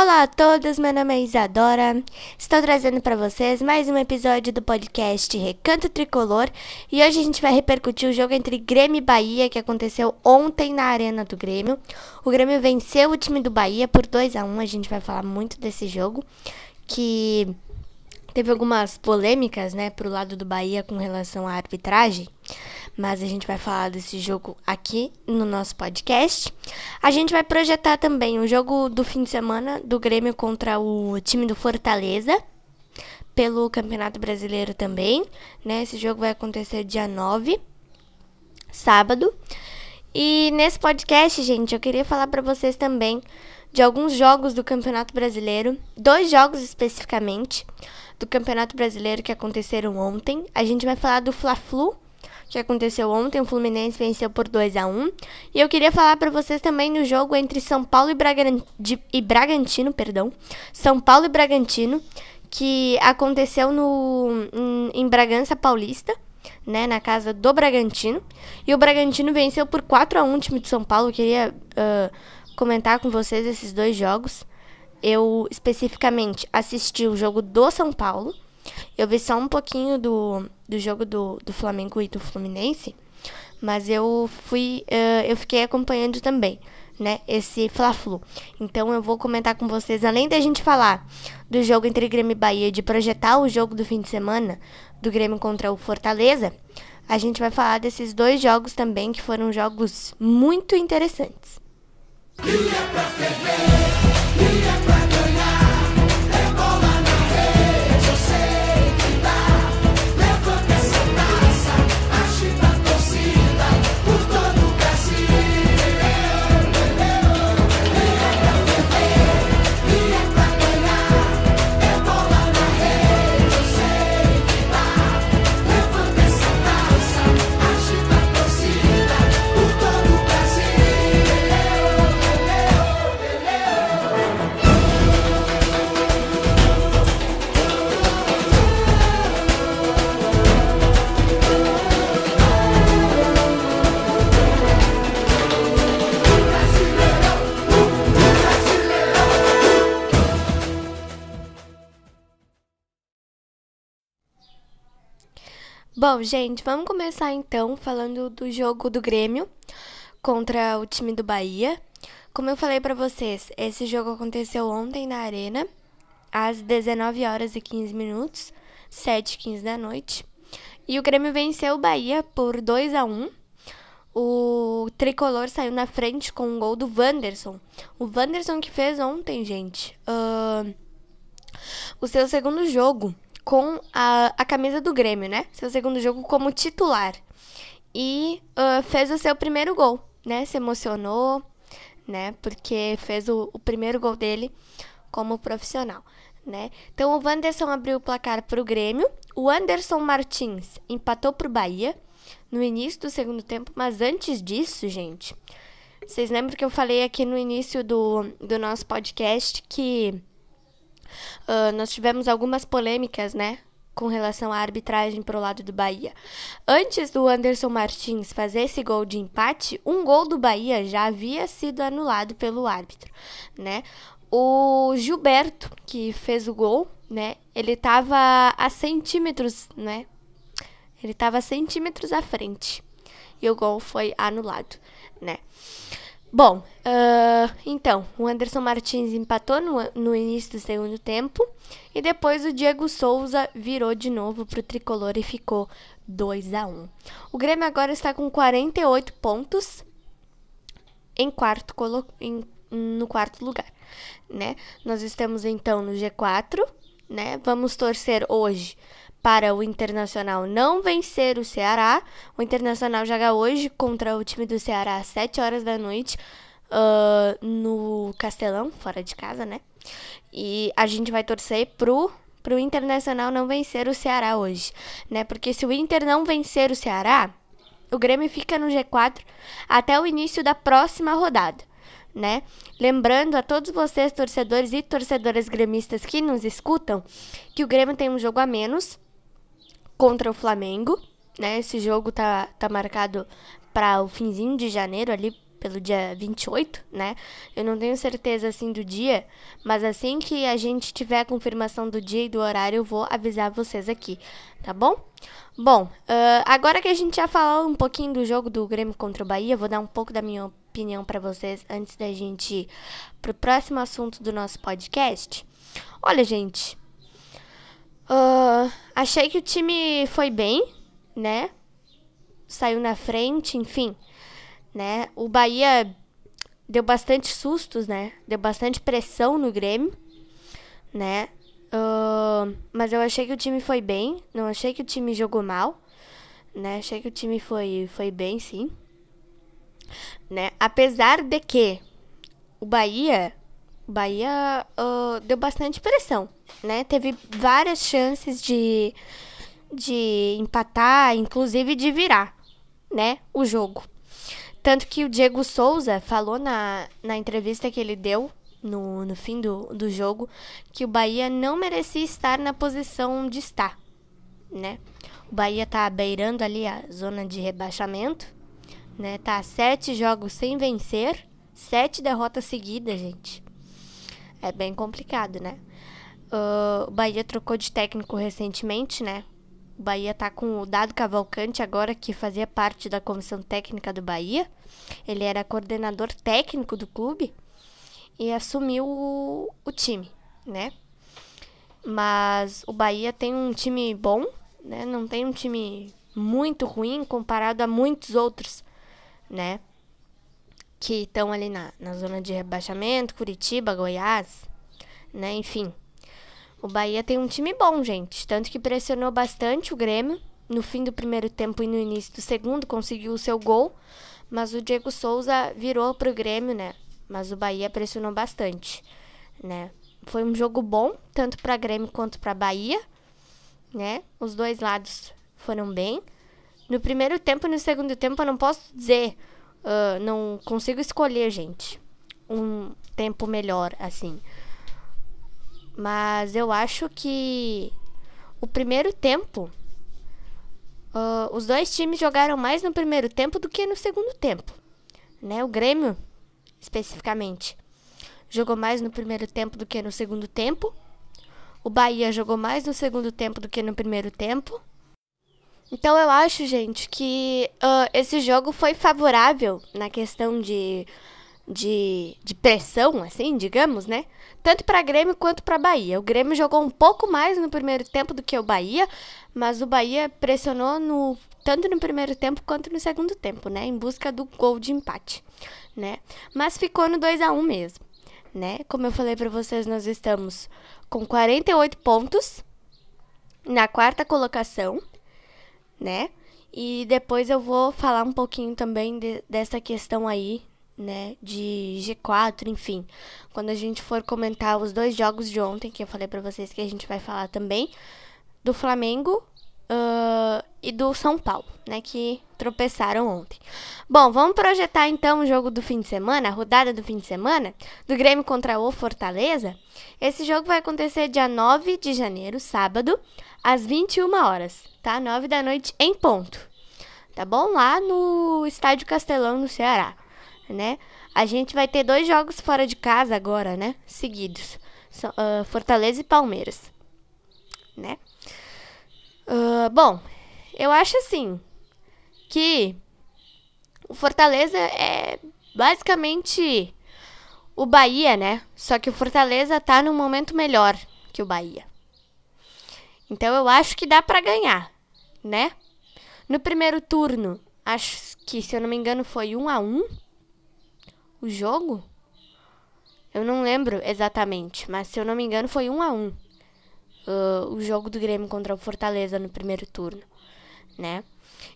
Olá a todos, meu nome é Isadora. Estou trazendo para vocês mais um episódio do podcast Recanto Tricolor e hoje a gente vai repercutir o jogo entre Grêmio e Bahia que aconteceu ontem na Arena do Grêmio. O Grêmio venceu o time do Bahia por 2 a 1. A gente vai falar muito desse jogo que teve algumas polêmicas, né, pro lado do Bahia com relação à arbitragem mas a gente vai falar desse jogo aqui no nosso podcast. A gente vai projetar também o jogo do fim de semana do Grêmio contra o time do Fortaleza pelo Campeonato Brasileiro também, né? Esse jogo vai acontecer dia 9, sábado. E nesse podcast, gente, eu queria falar para vocês também de alguns jogos do Campeonato Brasileiro, dois jogos especificamente do Campeonato Brasileiro que aconteceram ontem. A gente vai falar do Fla-Flu que aconteceu ontem. O Fluminense venceu por 2 a 1 E eu queria falar para vocês também no jogo entre São Paulo e, Bragan e Bragantino, perdão. São Paulo e Bragantino, que aconteceu no, em, Bragança Paulista. Né, na casa do Bragantino. E o Bragantino venceu por 4 a 1 o time de São Paulo. Eu queria uh, comentar com vocês esses dois jogos. Eu especificamente assisti o jogo do São Paulo eu vi só um pouquinho do, do jogo do, do Flamengo e do Fluminense, mas eu fui, uh, eu fiquei acompanhando também, né, esse Fla-Flu. Então eu vou comentar com vocês, além da gente falar do jogo entre Grêmio e Bahia, de projetar o jogo do fim de semana do Grêmio contra o Fortaleza, a gente vai falar desses dois jogos também que foram jogos muito interessantes. Bom, gente, vamos começar então falando do jogo do Grêmio contra o time do Bahia. Como eu falei para vocês, esse jogo aconteceu ontem na Arena, às 19 horas e 15 minutos, 7 e 15 da noite. E o Grêmio venceu o Bahia por 2 a 1 o tricolor saiu na frente com um gol do Wanderson. O Wanderson que fez ontem, gente, uh, o seu segundo jogo com a, a camisa do Grêmio, né? Seu segundo jogo como titular. E uh, fez o seu primeiro gol, né? Se emocionou, né? Porque fez o, o primeiro gol dele como profissional, né? Então o Wanderson abriu o placar para o Grêmio. O Anderson Martins empatou para o Bahia no início do segundo tempo, mas antes disso, gente, vocês lembram que eu falei aqui no início do, do nosso podcast que Uh, nós tivemos algumas polêmicas, né? Com relação à arbitragem para o lado do Bahia. Antes do Anderson Martins fazer esse gol de empate, um gol do Bahia já havia sido anulado pelo árbitro, né? O Gilberto, que fez o gol, né? Ele estava a centímetros, né? Ele estava centímetros à frente. E o gol foi anulado, né? Bom, uh, então, o Anderson Martins empatou no, no início do segundo tempo e depois o Diego Souza virou de novo para o tricolor e ficou 2 a 1 O Grêmio agora está com 48 pontos em quarto em, no quarto lugar, né? Nós estamos então no G4, né? Vamos torcer hoje para o Internacional não vencer o Ceará. O Internacional joga hoje contra o time do Ceará às 7 horas da noite uh, no Castelão, fora de casa, né? E a gente vai torcer pro pro Internacional não vencer o Ceará hoje, né? Porque se o Inter não vencer o Ceará, o Grêmio fica no G4 até o início da próxima rodada, né? Lembrando a todos vocês, torcedores e torcedoras gremistas que nos escutam, que o Grêmio tem um jogo a menos contra o Flamengo, né? Esse jogo tá, tá marcado para o finzinho de janeiro, ali pelo dia 28, né? Eu não tenho certeza assim do dia, mas assim que a gente tiver a confirmação do dia e do horário, eu vou avisar vocês aqui, tá bom? Bom, uh, agora que a gente já falou um pouquinho do jogo do Grêmio contra o Bahia, vou dar um pouco da minha opinião para vocês antes da gente ir pro próximo assunto do nosso podcast. Olha, gente, uh, achei que o time foi bem, né? Saiu na frente, enfim né? O Bahia deu bastante sustos, né? Deu bastante pressão no Grêmio, né? Uh, mas eu achei que o time foi bem, não achei que o time jogou mal, né? Achei que o time foi, foi bem, sim. Né? Apesar de que o Bahia, Bahia uh, deu bastante pressão, né? Teve várias chances de, de empatar, inclusive de virar, né? O jogo. Tanto que o Diego Souza falou na, na entrevista que ele deu no, no fim do, do jogo que o Bahia não merecia estar na posição de estar, né? O Bahia tá beirando ali a zona de rebaixamento, né? Tá sete jogos sem vencer, sete derrotas seguidas, gente. É bem complicado, né? O Bahia trocou de técnico recentemente, né? O Bahia tá com o Dado Cavalcante agora, que fazia parte da comissão técnica do Bahia. Ele era coordenador técnico do clube e assumiu o, o time, né? Mas o Bahia tem um time bom, né? Não tem um time muito ruim comparado a muitos outros, né? Que estão ali na, na zona de rebaixamento, Curitiba, Goiás, né? Enfim. O Bahia tem um time bom, gente. Tanto que pressionou bastante o Grêmio. No fim do primeiro tempo e no início do segundo, conseguiu o seu gol. Mas o Diego Souza virou pro Grêmio, né? Mas o Bahia pressionou bastante, né? Foi um jogo bom, tanto para Grêmio quanto para Bahia, né? Os dois lados foram bem. No primeiro tempo e no segundo tempo, eu não posso dizer, uh, não consigo escolher, gente, um tempo melhor, assim. Mas eu acho que o primeiro tempo Uh, os dois times jogaram mais no primeiro tempo do que no segundo tempo. Né? O Grêmio, especificamente, jogou mais no primeiro tempo do que no segundo tempo. O Bahia jogou mais no segundo tempo do que no primeiro tempo. Então eu acho, gente, que uh, esse jogo foi favorável na questão de, de, de pressão, assim, digamos, né? Tanto para Grêmio quanto para Bahia. O Grêmio jogou um pouco mais no primeiro tempo do que o Bahia, mas o Bahia pressionou no tanto no primeiro tempo quanto no segundo tempo, né, em busca do gol de empate, né? Mas ficou no 2 a 1 mesmo, né? Como eu falei para vocês, nós estamos com 48 pontos na quarta colocação, né? E depois eu vou falar um pouquinho também de, dessa questão aí, né, de G4, enfim. Quando a gente for comentar os dois jogos de ontem, que eu falei para vocês que a gente vai falar também, do Flamengo uh, e do São Paulo, né? Que tropeçaram ontem. Bom, vamos projetar então o jogo do fim de semana, a rodada do fim de semana, do Grêmio contra o Fortaleza. Esse jogo vai acontecer dia 9 de janeiro, sábado, às 21 horas, tá? 9 da noite em ponto. Tá bom? Lá no Estádio Castelão, no Ceará, né? A gente vai ter dois jogos fora de casa agora, né? Seguidos. Uh, Fortaleza e Palmeiras, né? Uh, bom, eu acho assim que o Fortaleza é basicamente o Bahia, né? Só que o Fortaleza tá num momento melhor que o Bahia. Então eu acho que dá para ganhar, né? No primeiro turno, acho que se eu não me engano foi um a um o jogo. Eu não lembro exatamente, mas se eu não me engano foi um a um uh, o jogo do Grêmio contra o Fortaleza no primeiro turno, né?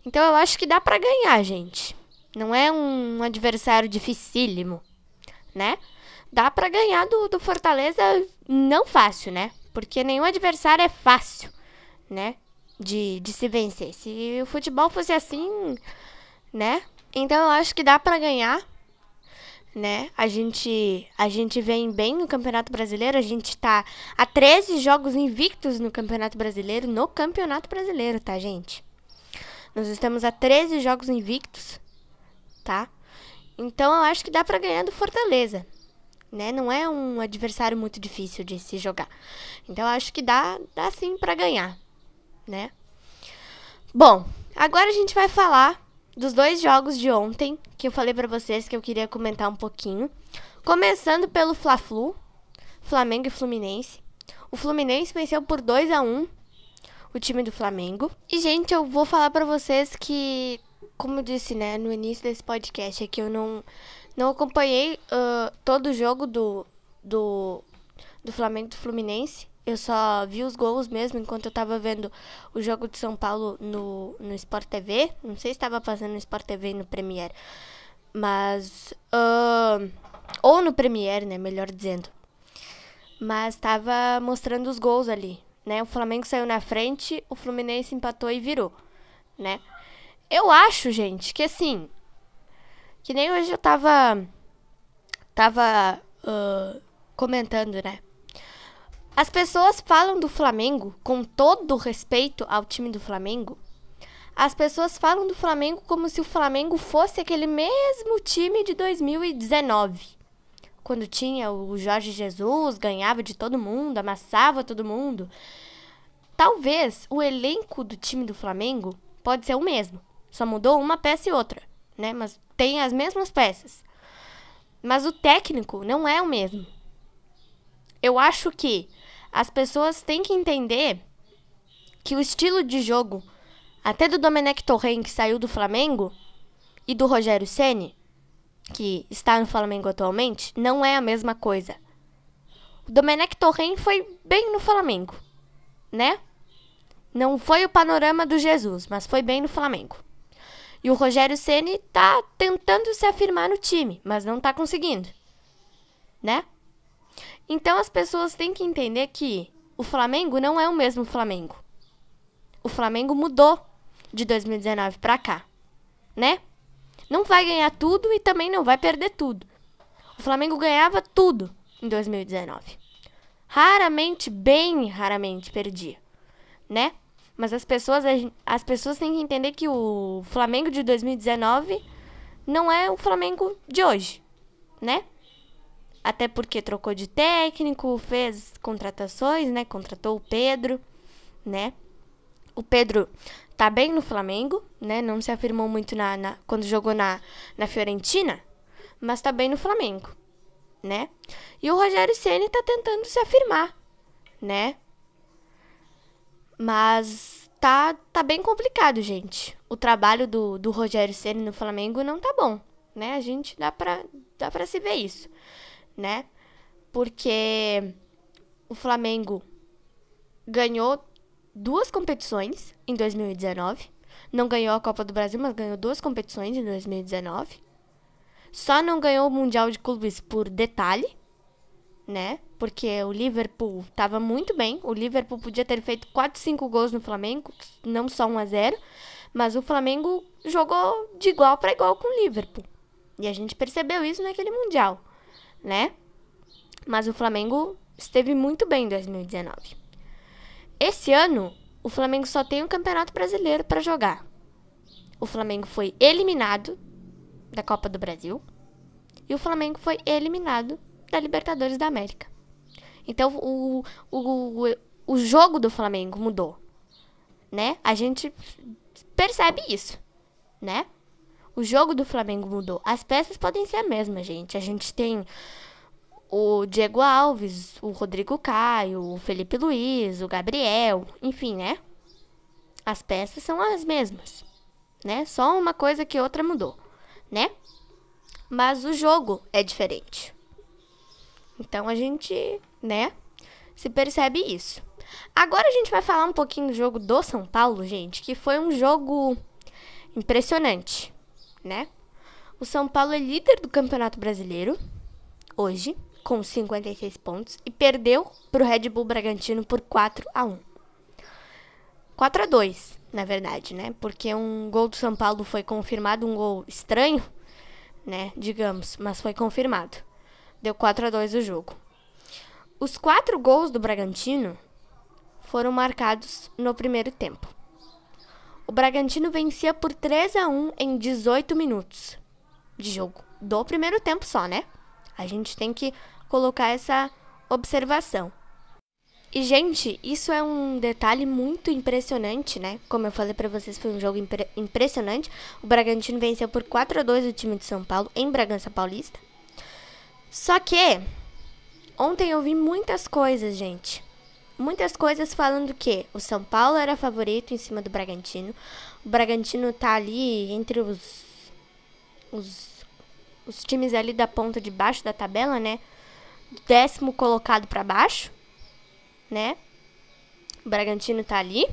Então eu acho que dá para ganhar, gente. Não é um adversário dificílimo, né? Dá para ganhar do, do Fortaleza não fácil, né? Porque nenhum adversário é fácil, né? De, de se vencer. Se o futebol fosse assim, né? Então eu acho que dá para ganhar né? A gente, a gente vem bem no Campeonato Brasileiro, a gente tá a 13 jogos invictos no Campeonato Brasileiro, no Campeonato Brasileiro, tá, gente? Nós estamos a 13 jogos invictos, tá? Então eu acho que dá para ganhar do Fortaleza, né? Não é um adversário muito difícil de se jogar. Então eu acho que dá, dá sim para ganhar, né? Bom, agora a gente vai falar dos dois jogos de ontem que eu falei para vocês que eu queria comentar um pouquinho. Começando pelo Fla-Flu, Flamengo e Fluminense. O Fluminense venceu por 2 a 1 o time do Flamengo. E gente, eu vou falar para vocês que como eu disse, né, no início desse podcast, é que eu não não acompanhei uh, todo o jogo do, do do Flamengo do Fluminense. Eu só vi os gols mesmo enquanto eu tava vendo o jogo de São Paulo no, no Sport TV. Não sei se estava passando no Sport TV e no Premiere. Mas. Uh, ou no Premiere, né? Melhor dizendo. Mas estava mostrando os gols ali. Né? O Flamengo saiu na frente, o Fluminense empatou e virou. Né? Eu acho, gente, que assim. Que nem hoje eu tava. Tava uh, comentando, né? As pessoas falam do Flamengo, com todo respeito ao time do Flamengo, as pessoas falam do Flamengo como se o Flamengo fosse aquele mesmo time de 2019. Quando tinha o Jorge Jesus, ganhava de todo mundo, amassava todo mundo. Talvez o elenco do time do Flamengo pode ser o mesmo. Só mudou uma peça e outra, né? Mas tem as mesmas peças. Mas o técnico não é o mesmo. Eu acho que as pessoas têm que entender que o estilo de jogo, até do Domenech Torren, que saiu do Flamengo, e do Rogério Ceni, que está no Flamengo atualmente, não é a mesma coisa. O Domenech Torren foi bem no Flamengo, né? Não foi o panorama do Jesus, mas foi bem no Flamengo. E o Rogério Ceni tá tentando se afirmar no time, mas não tá conseguindo, né? Então as pessoas têm que entender que o Flamengo não é o mesmo Flamengo. O Flamengo mudou de 2019 para cá, né? Não vai ganhar tudo e também não vai perder tudo. O Flamengo ganhava tudo em 2019. Raramente, bem raramente perdia, né? Mas as pessoas, as pessoas têm que entender que o Flamengo de 2019 não é o Flamengo de hoje, né? até porque trocou de técnico, fez contratações, né? Contratou o Pedro, né? O Pedro tá bem no Flamengo, né? Não se afirmou muito na, na quando jogou na, na Fiorentina, mas tá bem no Flamengo, né? E o Rogério Ceni tá tentando se afirmar, né? Mas tá, tá bem complicado, gente. O trabalho do, do Rogério Ceni no Flamengo não tá bom, né? A gente dá pra, dá pra se ver isso né? Porque o Flamengo ganhou duas competições em 2019. Não ganhou a Copa do Brasil, mas ganhou duas competições em 2019. Só não ganhou o Mundial de Clubes por detalhe, né? Porque o Liverpool estava muito bem. O Liverpool podia ter feito 4, 5 gols no Flamengo, não só 1 a 0, mas o Flamengo jogou de igual para igual com o Liverpool. E a gente percebeu isso naquele Mundial né? Mas o Flamengo esteve muito bem em 2019. Esse ano, o Flamengo só tem um Campeonato Brasileiro para jogar. O Flamengo foi eliminado da Copa do Brasil e o Flamengo foi eliminado da Libertadores da América. Então, o, o, o, o jogo do Flamengo mudou, né? A gente percebe isso, né? O jogo do Flamengo mudou. As peças podem ser a mesma, gente. A gente tem o Diego Alves, o Rodrigo Caio, o Felipe Luiz, o Gabriel, enfim, né? As peças são as mesmas, né? Só uma coisa que outra mudou, né? Mas o jogo é diferente. Então a gente, né, se percebe isso. Agora a gente vai falar um pouquinho do jogo do São Paulo, gente, que foi um jogo impressionante né? O São Paulo é líder do Campeonato Brasileiro hoje, com 56 pontos, e perdeu para o Red Bull Bragantino por 4 a 1. 4 a 2, na verdade, né? Porque um gol do São Paulo foi confirmado, um gol estranho, né? Digamos, mas foi confirmado. Deu 4 a 2 o jogo. Os quatro gols do Bragantino foram marcados no primeiro tempo. O Bragantino vencia por 3 a 1 em 18 minutos de jogo. do primeiro tempo só, né? A gente tem que colocar essa observação. E, gente, isso é um detalhe muito impressionante, né? Como eu falei para vocês, foi um jogo impre impressionante. O Bragantino venceu por 4 a 2 o time de São Paulo em Bragança Paulista. Só que ontem eu vi muitas coisas, gente. Muitas coisas falando que o São Paulo era favorito em cima do Bragantino. O Bragantino tá ali entre os os, os times ali da ponta de baixo da tabela, né? Décimo colocado para baixo né? O Bragantino tá ali.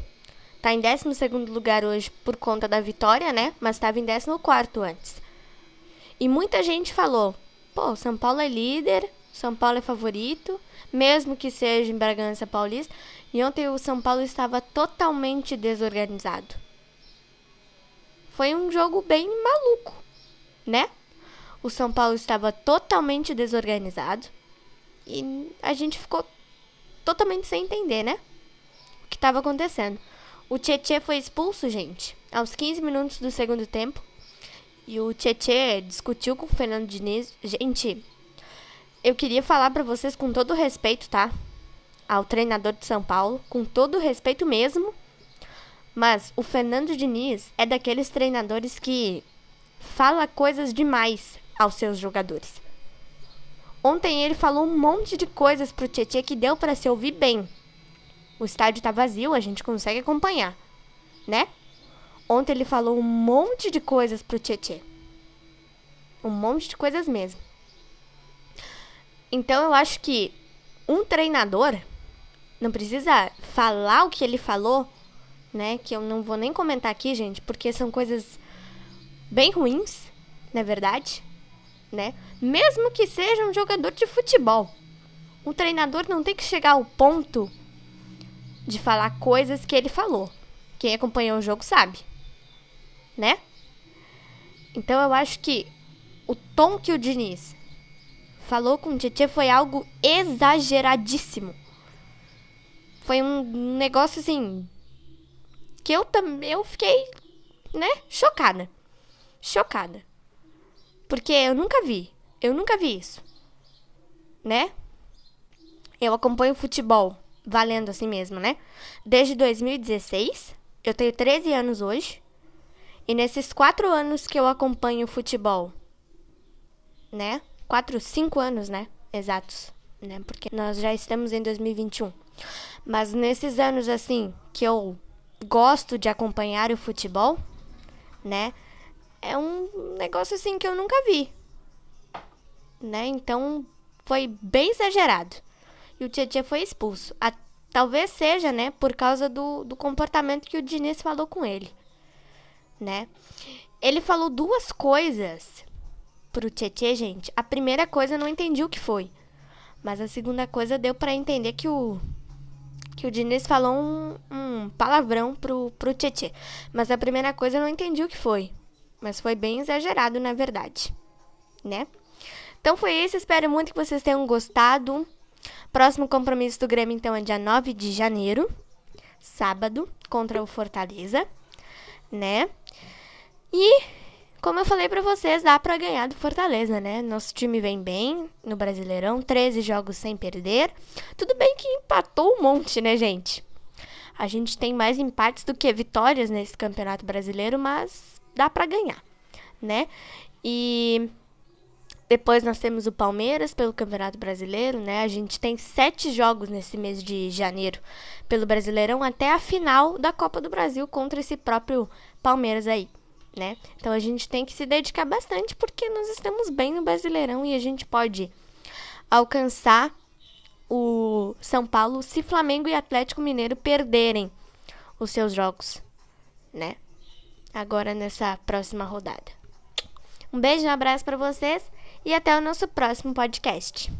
Tá em 12 lugar hoje por conta da vitória, né? Mas estava em 14 antes. E muita gente falou: pô, São Paulo é líder, São Paulo é favorito, mesmo que seja em Bragança Paulista. E ontem o São Paulo estava totalmente desorganizado. Foi um jogo bem maluco, né? O São Paulo estava totalmente desorganizado e a gente ficou totalmente sem entender, né? O que estava acontecendo. O Tietê foi expulso, gente, aos 15 minutos do segundo tempo. E o Tietê discutiu com o Fernando Diniz. Gente, eu queria falar para vocês com todo respeito, tá? Ao treinador de São Paulo, com todo respeito mesmo. Mas o Fernando Diniz é daqueles treinadores que fala coisas demais aos seus jogadores. Ontem ele falou um monte de coisas pro Tietchan que deu para se ouvir bem. O estádio tá vazio, a gente consegue acompanhar, né? Ontem ele falou um monte de coisas pro Tietchan. Um monte de coisas mesmo. Então eu acho que um treinador não precisa falar o que ele falou, né? Que eu não vou nem comentar aqui, gente, porque são coisas bem ruins, na é verdade né? Mesmo que seja um jogador de futebol. Um treinador não tem que chegar ao ponto de falar coisas que ele falou. Quem acompanhou o jogo sabe, né? Então eu acho que o tom que o Diniz falou com o Tietchan foi algo exageradíssimo. Foi um negócio assim que eu também eu fiquei, né, chocada. Chocada. Porque eu nunca vi. Eu nunca vi isso. Né? Eu acompanho futebol valendo assim mesmo, né? Desde 2016. Eu tenho 13 anos hoje. E nesses quatro anos que eu acompanho futebol, né? Quatro, cinco anos, né? Exatos, né? Porque nós já estamos em 2021. Mas nesses anos, assim, que eu gosto de acompanhar o futebol, né? É um negócio assim que eu nunca vi. Né? Então foi bem exagerado. E o Tietchan foi expulso. A, talvez seja, né, por causa do, do comportamento que o Diniz falou com ele. Né? Ele falou duas coisas pro Tietchan, gente. A primeira coisa eu não entendi o que foi. Mas a segunda coisa deu para entender que o que o Diniz falou um, um palavrão pro, pro Tietchan. Mas a primeira coisa eu não entendi o que foi. Mas foi bem exagerado, na verdade, né? Então foi isso, espero muito que vocês tenham gostado. Próximo compromisso do Grêmio, então, é dia 9 de janeiro, sábado, contra o Fortaleza, né? E, como eu falei pra vocês, dá pra ganhar do Fortaleza, né? Nosso time vem bem no Brasileirão, 13 jogos sem perder. Tudo bem que empatou um monte, né, gente? A gente tem mais empates do que vitórias nesse Campeonato Brasileiro, mas dá para ganhar, né? E depois nós temos o Palmeiras pelo Campeonato Brasileiro, né? A gente tem sete jogos nesse mês de janeiro pelo Brasileirão até a final da Copa do Brasil contra esse próprio Palmeiras aí, né? Então a gente tem que se dedicar bastante porque nós estamos bem no Brasileirão e a gente pode alcançar o São Paulo se Flamengo e Atlético Mineiro perderem os seus jogos, né? Agora nessa próxima rodada. Um beijo, um abraço para vocês e até o nosso próximo podcast.